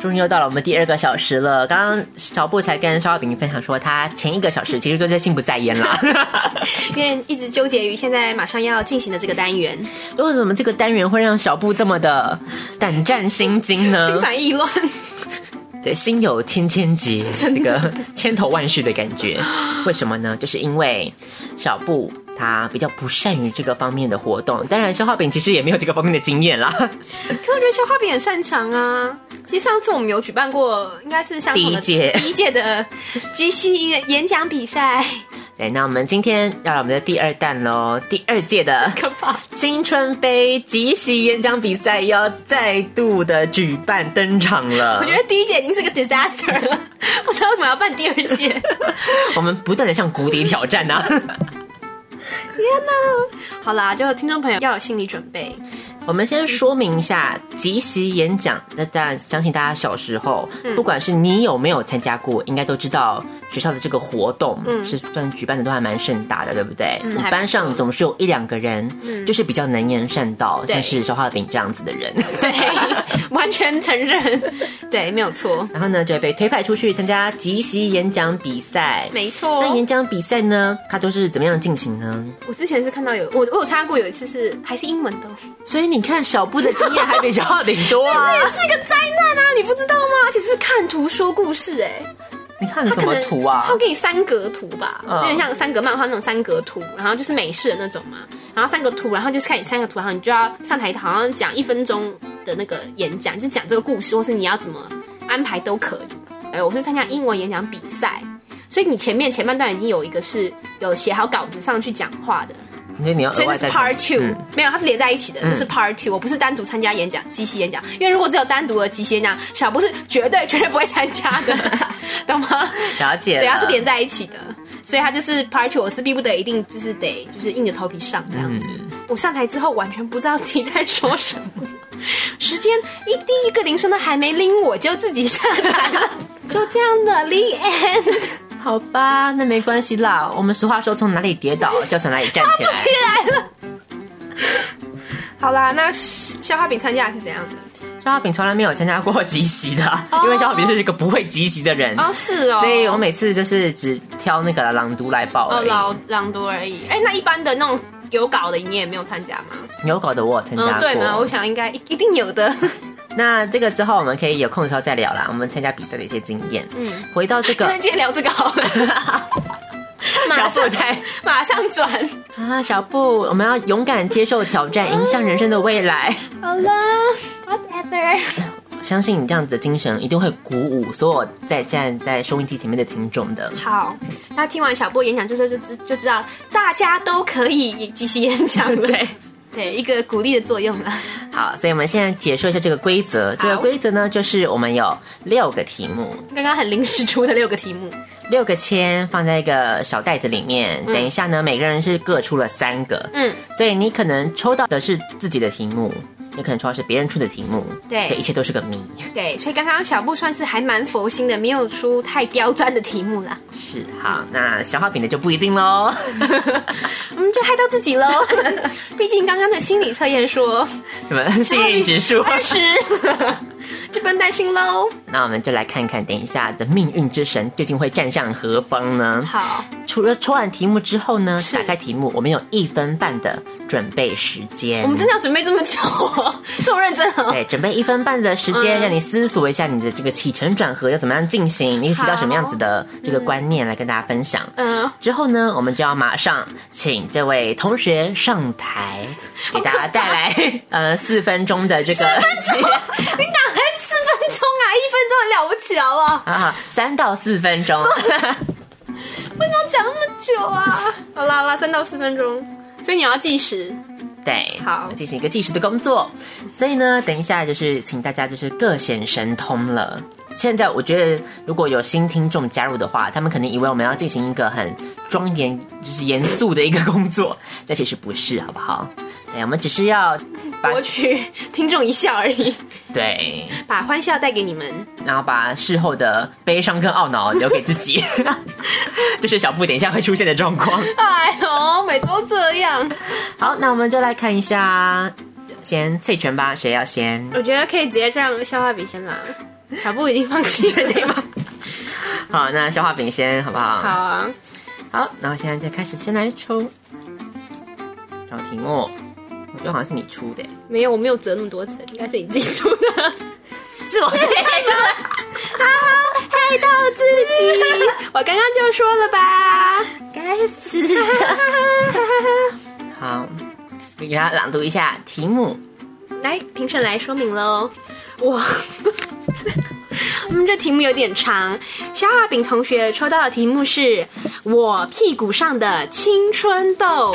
终于又到了我们第二个小时了。刚刚小布才跟烧饼分享说，他前一个小时其实都在心不在焉啦。因为一直纠结于现在马上要进行的这个单元，为什么这个单元会让小布这么的胆战心惊呢？心烦意乱。对，心有千千结，这个千头万绪的感觉。为什么呢？就是因为小布他比较不善于这个方面的活动，当然消化饼其实也没有这个方面的经验啦。可我觉得消化饼很擅长啊。其实上次我们有举办过，应该是相同的第一届第一届的即席演讲比赛，对，那我们今天要来我们的第二弹喽，第二届的。青春杯即席演讲比赛要再度的举办登场了我觉。得第一届已经是个 disaster 了，不知道为什么要办第二届。我们不断的向谷底挑战啊！好啦，就听众朋友要有心理准备。我们先说明一下即席演讲。那当然，相信大家小时候，不管是你有没有参加过，应该都知道学校的这个活动，是算举办的都还蛮盛大的，对不对？嗯班上总是有一两个人，就是比较能言善道，像是消化饼这样子的人。对，完全承认，对，没有错，然后呢，就会被推派出去参加即席演讲比赛。没错那。演讲比赛呢，它都是怎么样进行呢？我之前是看到有我我有参加过，有一次是还是英文的，所以你看，小布的经验还比小画饼多啊！是一个灾难啊！你不知道吗？而且是看图说故事、哎。你看了什么图啊他？会给你三格图吧，嗯有点像三格漫画那种三格图，然后就是美式的那种嘛，然后三个图，然后就是看你三个图，然后你就要上台，好像讲一分钟的那个演讲，就讲这个故事，或是你要怎么安排都可以。哎，我是参加英文演讲比赛，所以你前面前半段已经有一个是有写好稿子上去讲话的，你你要所以那是 Part Two，、嗯没有，它是连在一起的，那是 Part Two。我不是单独参加演讲，即席演讲，因为如果只有单独的即席演讲，小布是绝对绝对不会参加的，懂吗？了解了，对，它是连在一起的，所以它就是 Part Two，我是逼不得一定就是得就是硬着头皮上这样子。我上台之后完全不知道自己在说什么，时间一第一个铃声都还没拎，我就自己上台了，就这样的 the end。好吧，那没关系啦。我们俗话说，从哪里跌倒就从哪里站起来。来了。好啦，那消化饼参加是怎样的？肖画饼从来没有参加过集席的，因为肖画饼是一个不会集席的人，哦，是哦，所以我每次就是只挑那个朗读来报哦而已。朗朗读而已。哎，那一般的那种有稿的你也没有参加吗？有稿的我有参加嗯，过。对吗？我想应该一一定有的。那这个之后我们可以有空的时候再聊啦。我们参加比赛的一些经验。嗯，回到这个那 今天聊这个好了。马小上布台马上转。啊，小布，我们要勇敢接受挑战，迎向人生的未来。好了，whatever。相信你这样子的精神一定会鼓舞所有在站在在收音机前面的听众的。好，那听完小布演讲之后就知就知道大家都可以继续演讲了。对。对，一个鼓励的作用了。好，所以我们现在解说一下这个规则。这个规则呢，就是我们有六个题目，刚刚很临时出的六个题目，六个签放在一个小袋子里面。等一下呢，每个人是各出了三个，嗯，所以你可能抽到的是自己的题目。有可能抽到是别人出的题目，对，这一切都是个谜。对，所以刚刚小布算是还蛮佛心的，没有出太刁钻的题目啦。是，好，那小花饼的就不一定喽，我们就害到自己喽。毕竟刚刚的心理测验说什么幸运指数二十，就不用担心喽。那我们就来看看，等一下的命运之神究竟会站向何方呢？好，除了抽完题目之后呢，打开题目，我们有一分半的准备时间。我们真的要准备这么久？这么认真哦！对，准备一分半的时间，让你思索一下你的这个起承转合要怎么样进行，你提到什么样子的这个观念来跟大家分享。嗯，之后呢，我们就要马上请这位同学上台，给大家带来呃四分钟的这个。四分钟？你哪来四分钟啊？一分钟很了不起好不好？啊，三到四分钟。为什么讲那么久啊？好啦好啦，三到四分钟，所以你要计时。对，好，进行一个计时的工作。所以呢，等一下就是请大家就是各显神通了。现在我觉得如果有新听众加入的话，他们可能以为我们要进行一个很庄严、就是严肃的一个工作，但其实不是，好不好？对，我们只是要博取听众一笑而已。对，把欢笑带给你们，然后把事后的悲伤跟懊恼留给自己。这是小布等一下会出现的状况。哎呦，每周这样。好，那我们就来看一下，先猜拳吧，谁要先？我觉得可以直接让消化笔先拿。小布已经放弃了，对吗？好，那消化饼先，好不好？好啊。好，然后现在就开始先来抽找题目。我觉得好像是你出的。没有，我没有折那么多层，应该是你自己出的。是我害到自己。我刚刚就说了吧，该死。好，你给他朗读一下题目。来，评审来说明喽。哇，我们这题目有点长。消化饼同学抽到的题目是我屁股上的青春痘，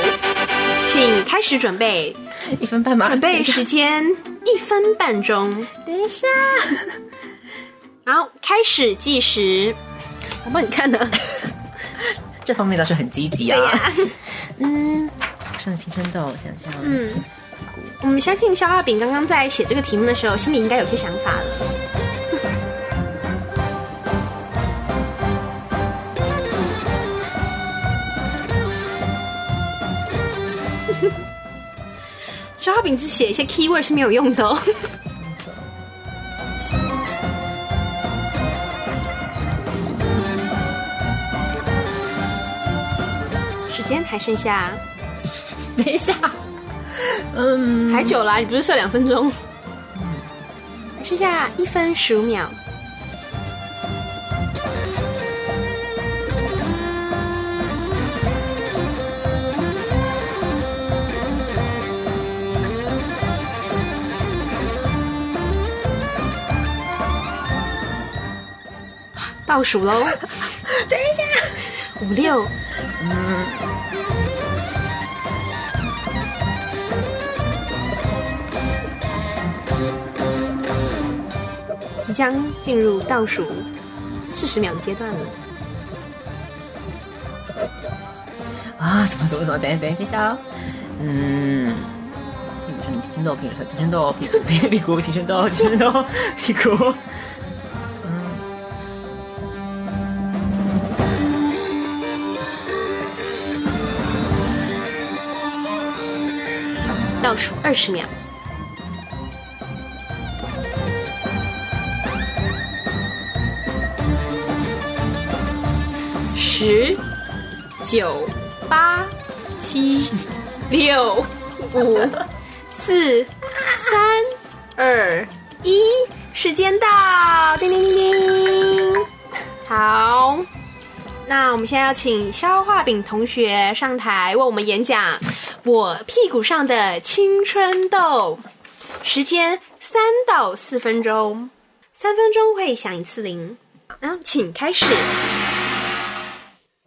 请开始准备。一分半吗？准备时间一分半钟。等一下，好，开始计时。我帮你看呢，这方面倒是很积极啊。嗯，上青春痘，想想。嗯。我们相信消化饼刚刚在写这个题目的时候，心里应该有些想法了。消化饼只写一些 key word 是没有用的哦。时间还剩下，等一下。嗯，还久啦，你不是设两分钟？剩下一分十五秒。倒数喽！等一下，五六，将进入倒数四十秒的阶段了。啊！怎么怎么怎么？等等等一下哦。嗯，屁股上青春痘，屁股上青春痘，青春痘，青春痘，屁股。倒数二十秒。十、九、八、七、六、五、四、三、二、一，时间到！叮叮叮叮。好，那我们现在要请消化饼同学上台为我们演讲。我屁股上的青春痘，时间三到四分钟。三分钟会响一次铃。啊，请开始。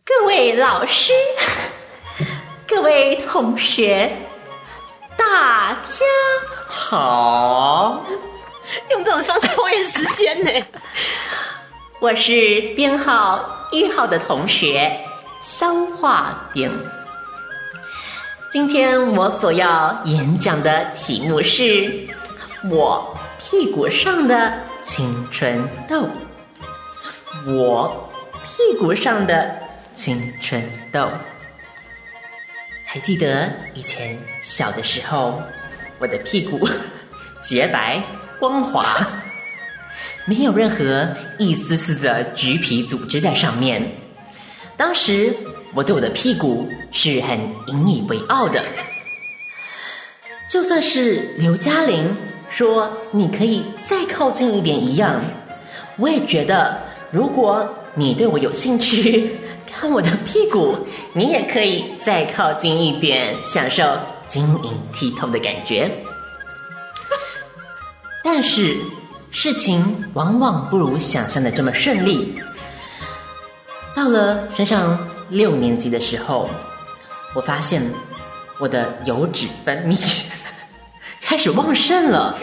各位老师，各位同学，大家好，用这种方式拖延时间呢？我是编号一号的同学肖化饼。今天我所要演讲的题目是我屁股上的青春痘。我屁股上的青春痘，还记得以前小的时候，我的屁股 洁白光滑，没有任何一丝丝的橘皮组织在上面。当时我对我的屁股是很引以为傲的，就算是刘嘉玲说你可以再靠近一点一样，我也觉得。如果你对我有兴趣，看我的屁股，你也可以再靠近一点，享受晶莹剔透的感觉。但是事情往往不如想象的这么顺利。到了升上六年级的时候，我发现我的油脂分泌 开始旺盛了。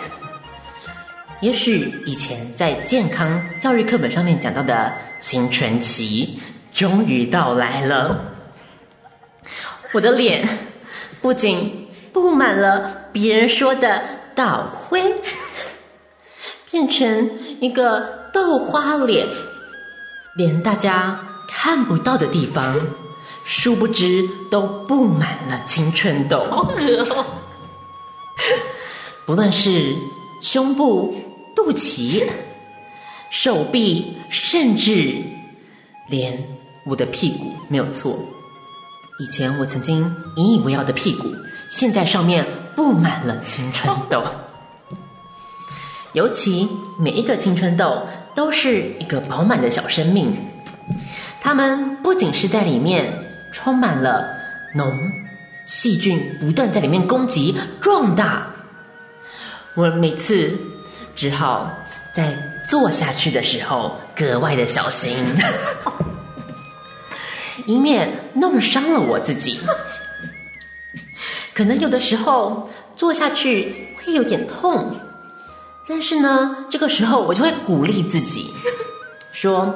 也许以前在健康教育课本上面讲到的青春期终于到来了，我的脸不仅布满了别人说的倒灰，变成一个豆花脸，连大家看不到的地方，殊不知都布满了青春痘。好恶哦！不论是胸部。肚脐、手臂，甚至连我的屁股，没有错。以前我曾经引以为傲的屁股，现在上面布满了青春痘。尤其每一个青春痘都是一个饱满的小生命，它们不仅是在里面充满了脓，细菌不断在里面攻击壮大。我每次。只好在坐下去的时候格外的小心，以免弄伤了我自己。可能有的时候坐下去会有点痛，但是呢，这个时候我就会鼓励自己，说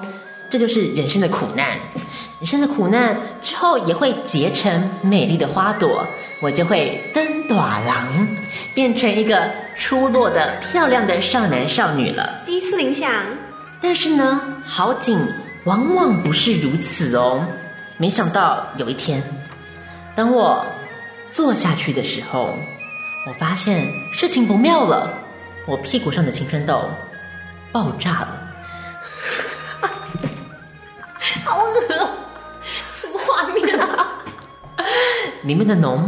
这就是人生的苦难。人生的苦难之后也会结成美丽的花朵，我就会登短廊，变成一个出落的漂亮的少男少女了。第一次铃响，但是呢，好景往往不是如此哦。没想到有一天，当我坐下去的时候，我发现事情不妙了，我屁股上的青春痘爆炸了，好恶。什么画面啊！里面的脓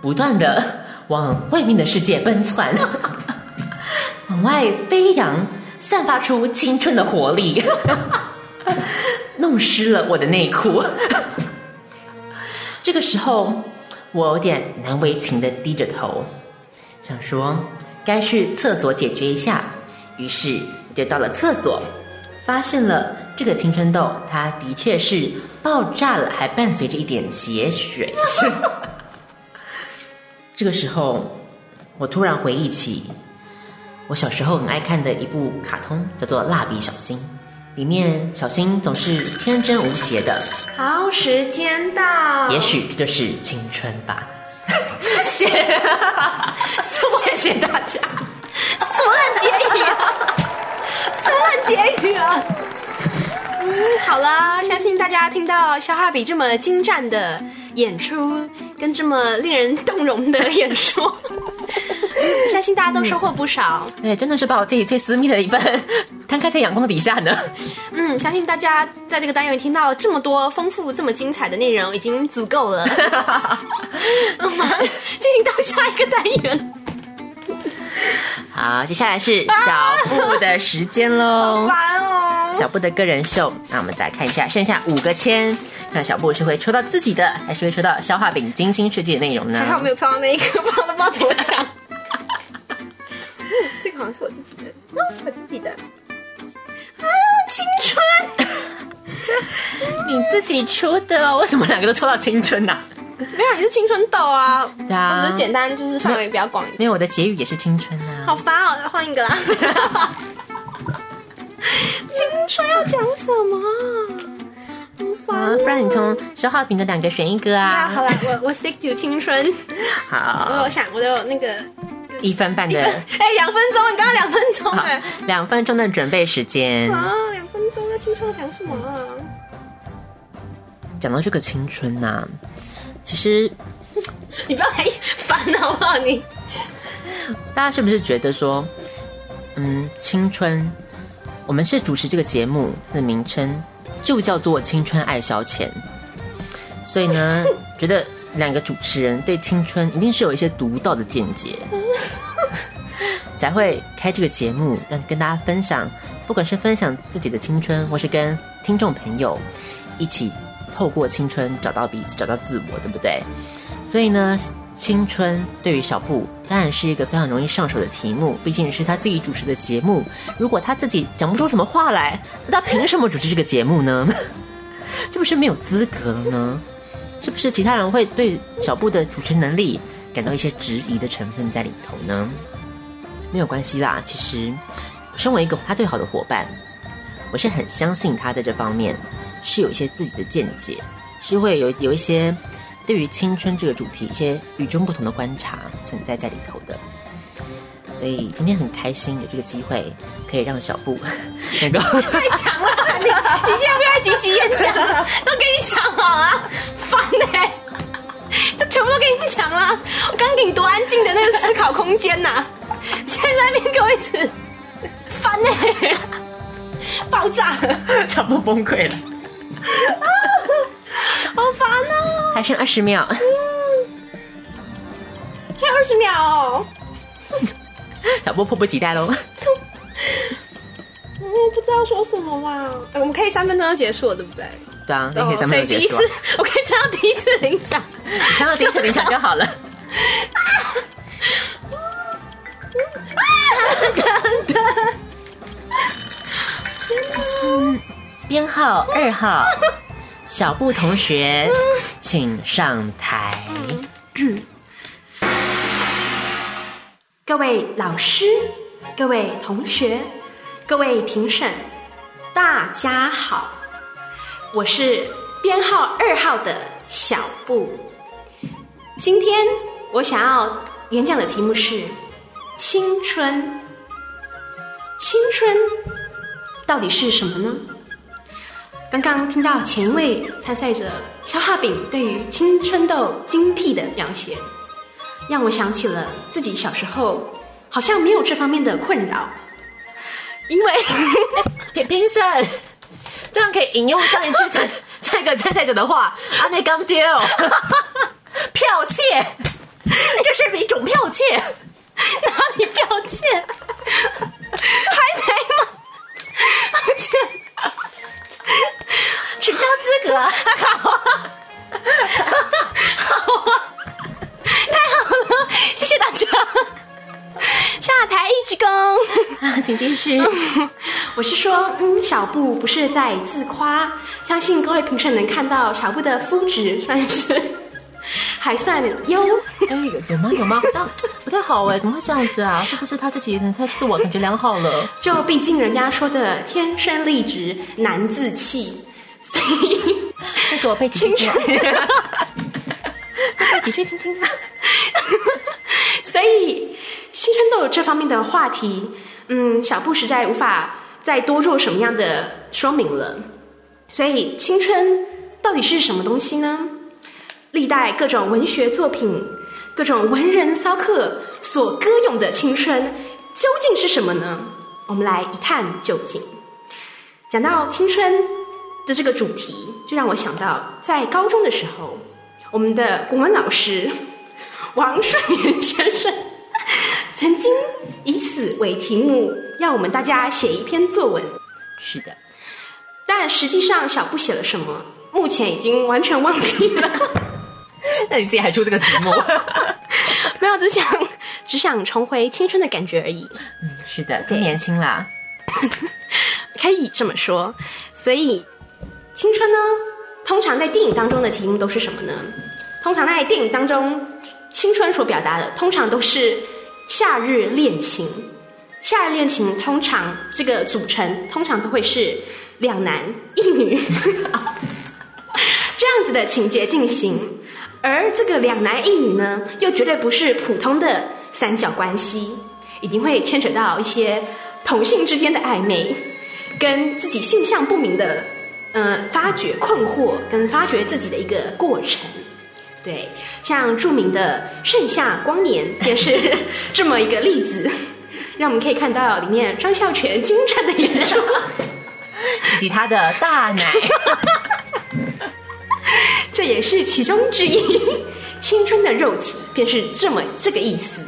不断的往外面的世界奔窜，往外飞扬，散发出青春的活力，弄湿了我的内裤。这个时候，我有点难为情的低着头，想说该去厕所解决一下，于是就到了厕所，发现了。这个青春痘，它的确是爆炸了，还伴随着一点血水。这个时候，我突然回忆起我小时候很爱看的一部卡通，叫做《蜡笔小新》，里面小新总是天真无邪的。好，时间到。也许这就是青春吧。谢，谢谢大家。什么烂结语啊？什么烂结语啊？好了，相信大家听到肖哈比这么精湛的演出，跟这么令人动容的演说，相信大家都收获不少。对，真的是把我自己最私密的一份 摊开在阳光底下呢。嗯，相信大家在这个单元听到这么多丰富、这么精彩的内容，已经足够了。我 们进行到下一个单元。好，接下来是小布的时间喽。烦哦，小布的个人秀。那我们再看一下，剩下五个签，看小布是会抽到自己的，还是会抽到消化饼精心设计的内容呢？还好没有抽到那一个，不然都不知道怎么讲。这个好像是我自己的，我自己的。青春，你自己出的，为什么两个都抽到青春呐、没有，你是青春痘啊。对啊我只是简单，就是范围比较广一点。没有，我的结语也是青春啊。好烦哦，换一个啦。青春要讲什么？啊，不然你从消耗品的两个选一个啊！好啊。了，我我 stick to 青春。我好我，想，我有那个，一分半的，哎，两分钟，你刚刚两分钟好哎。两分钟的准备时间。啊，两分钟，那青春要讲什么啊？讲到这个青春呐、其实 你不要太烦好不好？你大家是不是觉得说，嗯，青春，我们是主持这个节目的名称就叫做《青春爱消遣》，所以呢，觉得两个主持人对青春一定是有一些独到的见解，才会开这个节目，让跟大家分享，不管是分享自己的青春，或是跟听众朋友一起透过青春找到彼此，找到自我，对不对？所以呢，青春对于小布当然是一个非常容易上手的题目，毕竟是他自己主持的节目。如果他自己讲不出什么话来，那他凭什么主持这个节目呢？是不是没有资格了呢？是不是其他人会对小布的主持能力感到一些质疑的成分在里头呢？没有关系啦，其实身为一个他最好的伙伴，我是很相信他在这方面是有一些自己的见解，是会有有一些对于青春这个主题一些与众不同的观察存在在里头的。所以今天很开心有这个机会，可以让小布 能够 太强了，你你现在不要再即席演讲了，都跟你讲好啊，烦呢、就全部都跟你讲了。我刚给你多安静的那个思考空间呐、现在在那边给我一直 烦呢、爆炸了，小布崩溃了，好烦哦、还剩二十秒，还有二十秒哦。小布迫不及待喽。我，不知道说什么啦。哎我们可以三分钟就结束了，对不对？对啊，那可以三所分钟结束、以第一次啊。我可以唱到第一次领奖。你看到第一次领奖就好了。嗯编号二号，小布同学，请上台。各位老师、各位同学、各位评审，大家好，我是编号二号的小布。今天我想要演讲的题目是青春。青春到底是什么呢？刚刚听到前一位参赛者肖哈饼对于青春痘精辟的描写，让我想起了自己小时候好像没有这方面的困扰，因为 评评审，这样可以引用上一句参上一个参赛者的话，阿内刚丢，剽窃，这是一种剽窃。哪里剽窃？还没吗？而 且取消资格，好啊，好啊，太好了，谢谢大家。下台一鞠躬。啊，请继续。我是说，嗯，小布不是在自夸，相信各位评审能看到小布的肤质算是还算优。哎，有有吗？有吗？这样不太好哎，怎么会这样子啊？是不是他自己他自我感觉良好了？就毕竟人家说的天生丽质难自弃，所以 再给我背几句听听啊。所以青春痘这方面的话题，嗯，小布实在无法再多做什么样的说明了。所以青春到底是什么东西呢？历代各种文学作品、各种文人骚客所歌咏的青春，究竟是什么呢？我们来一探究竟。讲到青春的这个主题，就让我想到在高中的时候，我们的国文老师王顺元先生曾经以此为题目，要我们大家写一篇作文。是的，但实际上，小布写了什么，目前已经完全忘记了。那你自己还出这个题目？没有，只想只想重回青春的感觉而已。嗯是的，更年轻啦。可以这么说。所以，青春呢，通常在电影当中的题目都是什么呢？通常在电影当中，青春所表达的通常都是夏日恋情。夏日恋情通常这个组成通常都会是两男一女这样子的情节进行，而这个两男一女呢，又绝对不是普通的三角关系，一定会牵扯到一些同性之间的暧昧，跟自己性向不明的呃发掘困惑跟发掘自己的一个过程。对，像著名的《盛夏光年》也是这么一个例子，让我们可以看到里面张孝全精湛的演出。以及他的大奶。这也是其中之一。青春的肉体便是这么这个意思。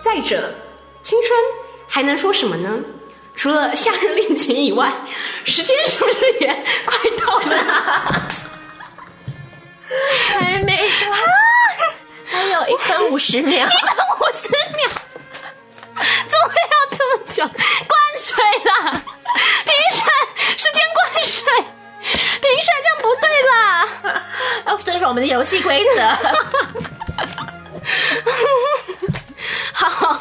再者，青春还能说什么呢？除了夏日恋情以外，时间是不是也快到了？还没啊，还有一分五十秒。一分五十秒，怎么会要这么久？灌水啦！评审，时间灌水，评审这样不对啦！要遵守我们的游戏规则。好，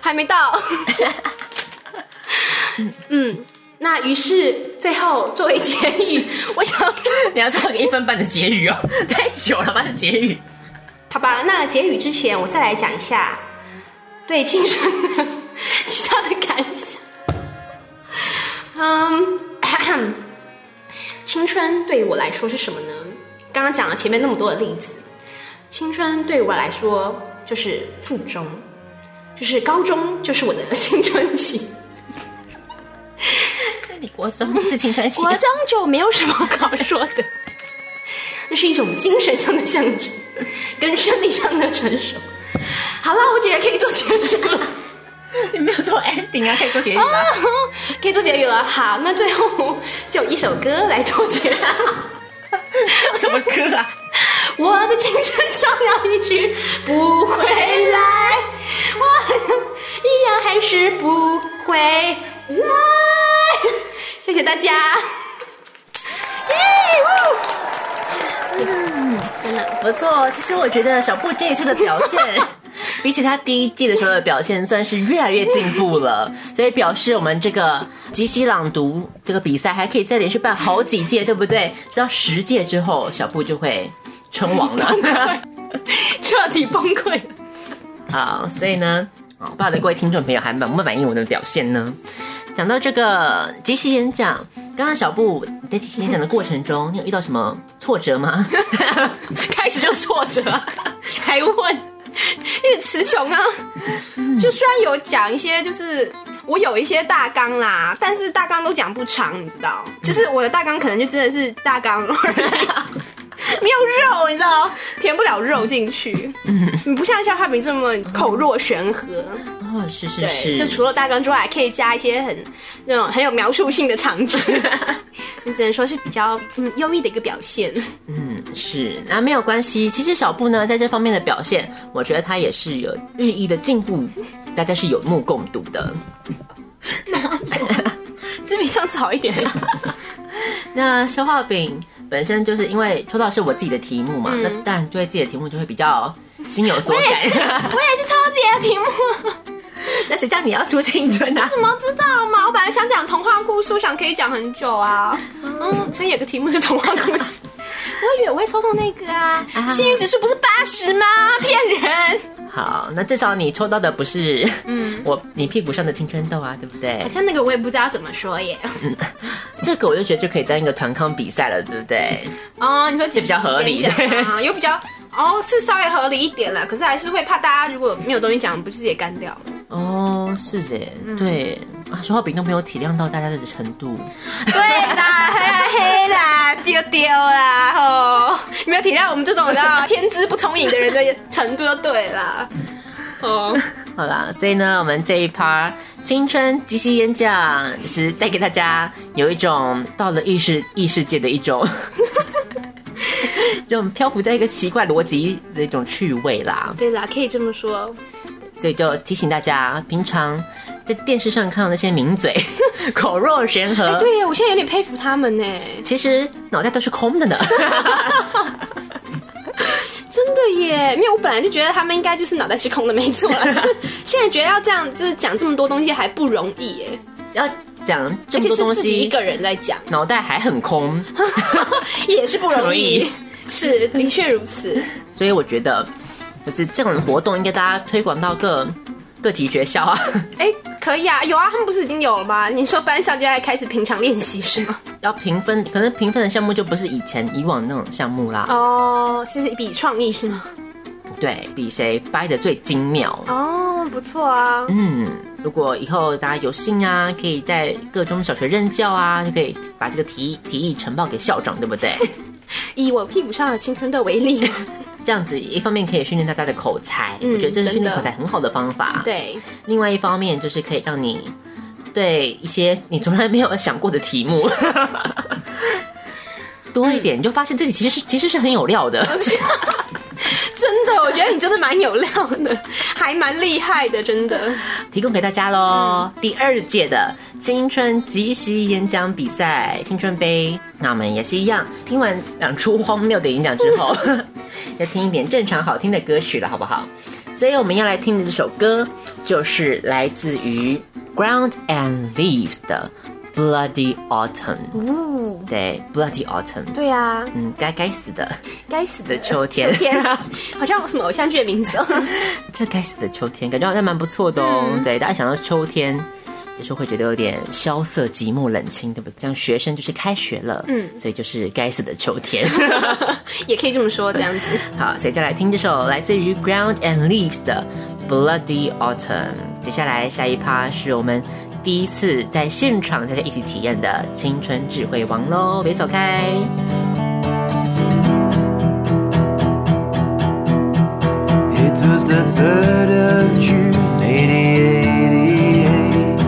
还没到。嗯，那于是最后作为结语，我想，你要做个一分半的结语哦，太久了吧？的结语。好吧，那结语之前，我再来讲一下对青春的其他的感想。嗯，青春对于我来说是什么呢？刚刚讲了前面那么多的例子，青春对于我来说就是附中，就是高中，就是我的 青春期。那你国中是青春期国中就没有什么好说的，那是一种精神上的象征，跟生理上的成熟。好了，我觉得可以做结束了。你没有做 ending 啊？可以做结语吗？可以做结语了。好，那最后就一首歌来做结束。什么歌啊？我的青春像了一去不回来，我一样还是不回来。谢谢大家。耶！嗯，真的不错。其实我觉得小布这一次的表现，比起他第一季的时候的表现，算是越来越进步了。所以表示我们这个即席朗读这个比赛还可以再连续办好几届，对不对？到十届之后，小布就会称王了。彻底崩溃。好，所以呢，啊，不知道各位听众朋友还满不满意我的表现呢？讲到这个即席演讲，刚刚小布你在即席演讲的过程中，你有遇到什么挫折吗？开始就挫折啊，还问，因为词穷啊。就虽然有讲一些，就是我有一些大纲啦，但是大纲都讲不长，你知道？就是我的大纲可能就真的是大纲。没有肉，你知道，填不了肉进去。嗯，你不像肖化平这么口若悬河。哦，是是对，是，就除了大纲之外，还可以加一些很那种很有描述性的场景。你只能说是比较嗯优异的一个表现。嗯是，那没有关系。其实小布呢，在这方面的表现，我觉得他也是有日益的进步，大家是有目共睹的。那这比上次好一点。那消化饼本身就是因为抽到是我自己的题目嘛，嗯那当然对自己的题目就会比较心有所我也是，我感。也是抽自己的题目。那谁叫你要出青春啊？怎么知道嘛？我本来想讲童话故事，我想可以讲很久啊。嗯，所以有个题目是童话故事。我以为我会抽中那个啊，幸运指数不是八十吗？骗人！好，那至少你抽到的不是嗯 我你屁股上的青春痘啊，对不对好？像那个我也不知道怎么说耶。这个我就觉得就可以当一个团康比赛了，对不对？哦，你说这比较合理讲啊，又比较哦，是稍微合理一点了，可是还是会怕大家如果没有东西讲，不是也干掉了？哦，是耶，对啊，说话饼都没有体谅到大家的程度。对啦，黑黑啦，丢丢啦，吼！你没有体谅我们这种的天资不聪颖的人的程度就对啦。哦，好啦，所以呢，我们这一趴青春即兴演讲，就是带给大家有一种到了异世异世界的一种，这种漂浮在一个奇怪逻辑的一种趣味啦。对啦，可以这么说。所以就提醒大家，平常在电视上看到那些名嘴 口若悬河，对呀，我现在有点佩服他们呢，其实脑袋都是空的呢。真的耶，因为我本来就觉得他们应该就是脑袋是空的，没错 现在觉得要这样，就是讲这么多东西还不容易耶，要讲这么多东西自己一西，个人在讲，脑袋还很空，也是不容易。是，的确如此。所以我觉得就是这种活动应该大家推广到各各级学校啊。哎、可以啊，有啊，他们不是已经有了吗？你说班上就在开始平常练习是吗？要评分，可能评分的项目就不是以前以往那种项目啦。哦，是比创意是吗？对比谁掰的最精妙。哦，不错啊。嗯，如果以后大家有幸啊，可以在各中小学任教啊，就可以把这个提提议呈报给校长，对不对？以我屁股上的青春痘为例，这样子一方面可以训练大家的口才，嗯我觉得这是训练口才很好的方法。，对，另外一方面就是可以让你对一些你从来没有想过的题目。多一点，你就发现自己其实是其实是很有料的。真的，我觉得你真的蛮有料的，还蛮厉害的，真的。提供给大家喽。第二届的青春即席演讲比赛青春杯，那我们也是一样，听完两出荒谬的演讲之后，要听一点正常好听的歌曲了，好不好？所以我们要来听的这首歌，就是来自于 Ground and Leaves 的 Bloody Autumn。哦，对，Bloody Autumn。对啊，嗯，该该死的该死的秋天，秋天，好像有什么偶像剧的名字哦。这该死的秋天，感觉好像蛮不错的哦。对，大家想到秋天，有时候会觉得有点萧瑟、寂寞、冷清，对不对？像学生就是开学了，嗯，所以就是该死的秋天。也可以这么说，这样子。好，所以再来听这首来自于 Ground and Leaves 的 Bloody Autumn。接下来下一趴是我们第一次在现场大家一起体验的青春智慧王喽，别走开。It was the 3rd of June, 1888.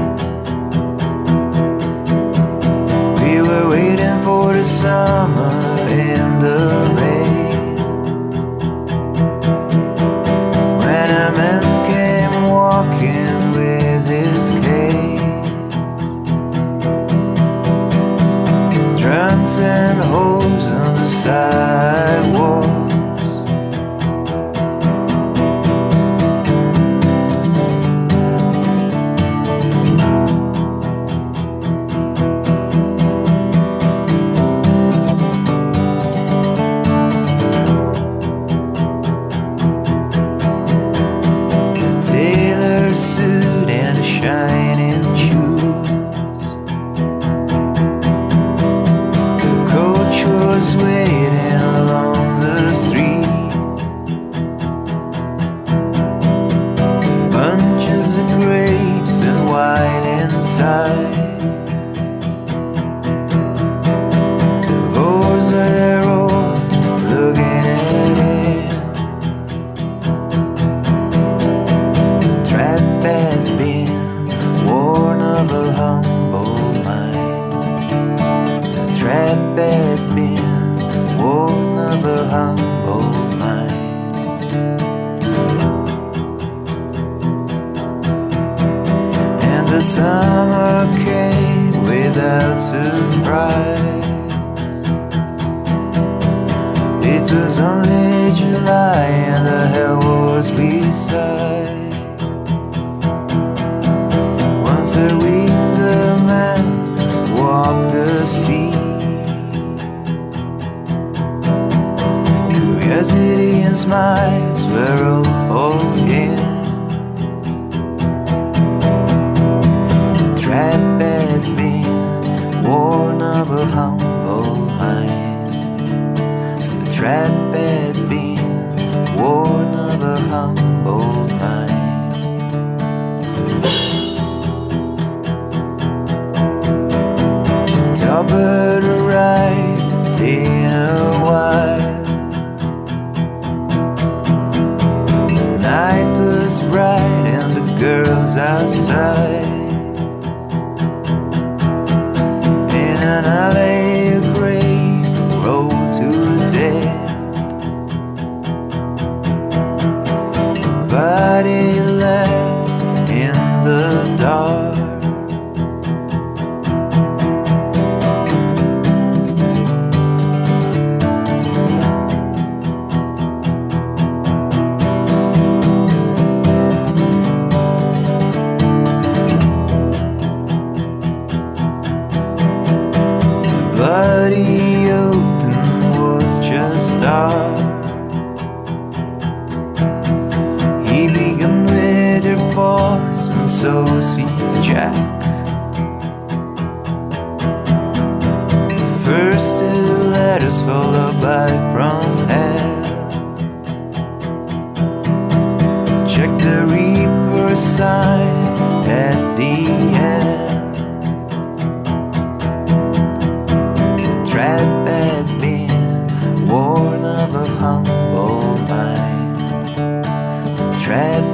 We were waiting for the summer and the see Jack. First two letters followed by from hell. Check the Reaper sign at the end. The trap had been worn of a humble mind. The trap